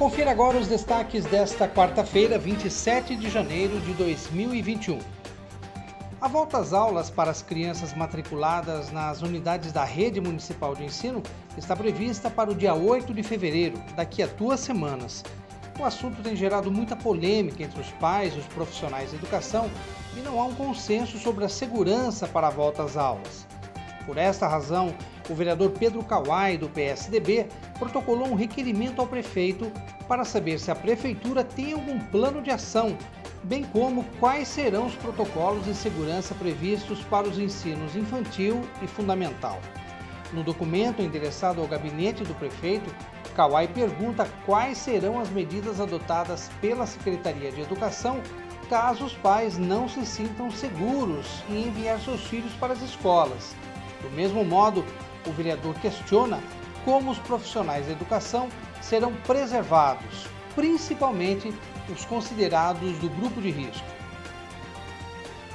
Confira agora os destaques desta quarta-feira, 27 de janeiro de 2021. A volta às aulas para as crianças matriculadas nas unidades da Rede Municipal de Ensino está prevista para o dia 8 de fevereiro, daqui a duas semanas. O assunto tem gerado muita polêmica entre os pais e os profissionais de educação e não há um consenso sobre a segurança para a volta às aulas. Por esta razão, o vereador Pedro Kawai, do PSDB, protocolou um requerimento ao prefeito para saber se a prefeitura tem algum plano de ação, bem como quais serão os protocolos de segurança previstos para os ensinos infantil e fundamental. No documento endereçado ao gabinete do prefeito, Kawai pergunta quais serão as medidas adotadas pela Secretaria de Educação caso os pais não se sintam seguros em enviar seus filhos para as escolas. Do mesmo modo, o vereador questiona como os profissionais da educação serão preservados, principalmente os considerados do grupo de risco.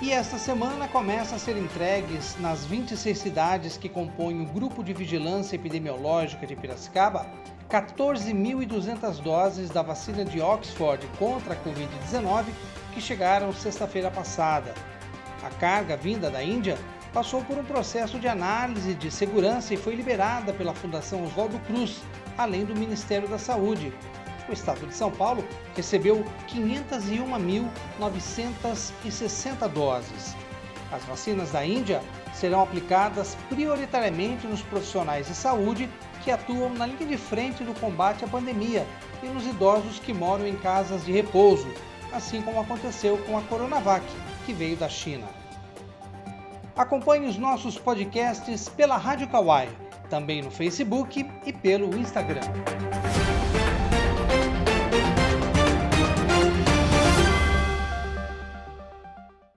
E esta semana começa a ser entregues nas 26 cidades que compõem o Grupo de Vigilância Epidemiológica de Piracicaba 14.200 doses da vacina de Oxford contra a Covid-19 que chegaram sexta-feira passada. A carga vinda da Índia passou por um processo de análise de segurança e foi liberada pela Fundação Oswaldo Cruz, além do Ministério da Saúde. O estado de São Paulo recebeu 501.960 doses. As vacinas da Índia serão aplicadas prioritariamente nos profissionais de saúde que atuam na linha de frente do combate à pandemia e nos idosos que moram em casas de repouso, assim como aconteceu com a Coronavac, que veio da China. Acompanhe os nossos podcasts pela Rádio Kawai, também no Facebook e pelo Instagram.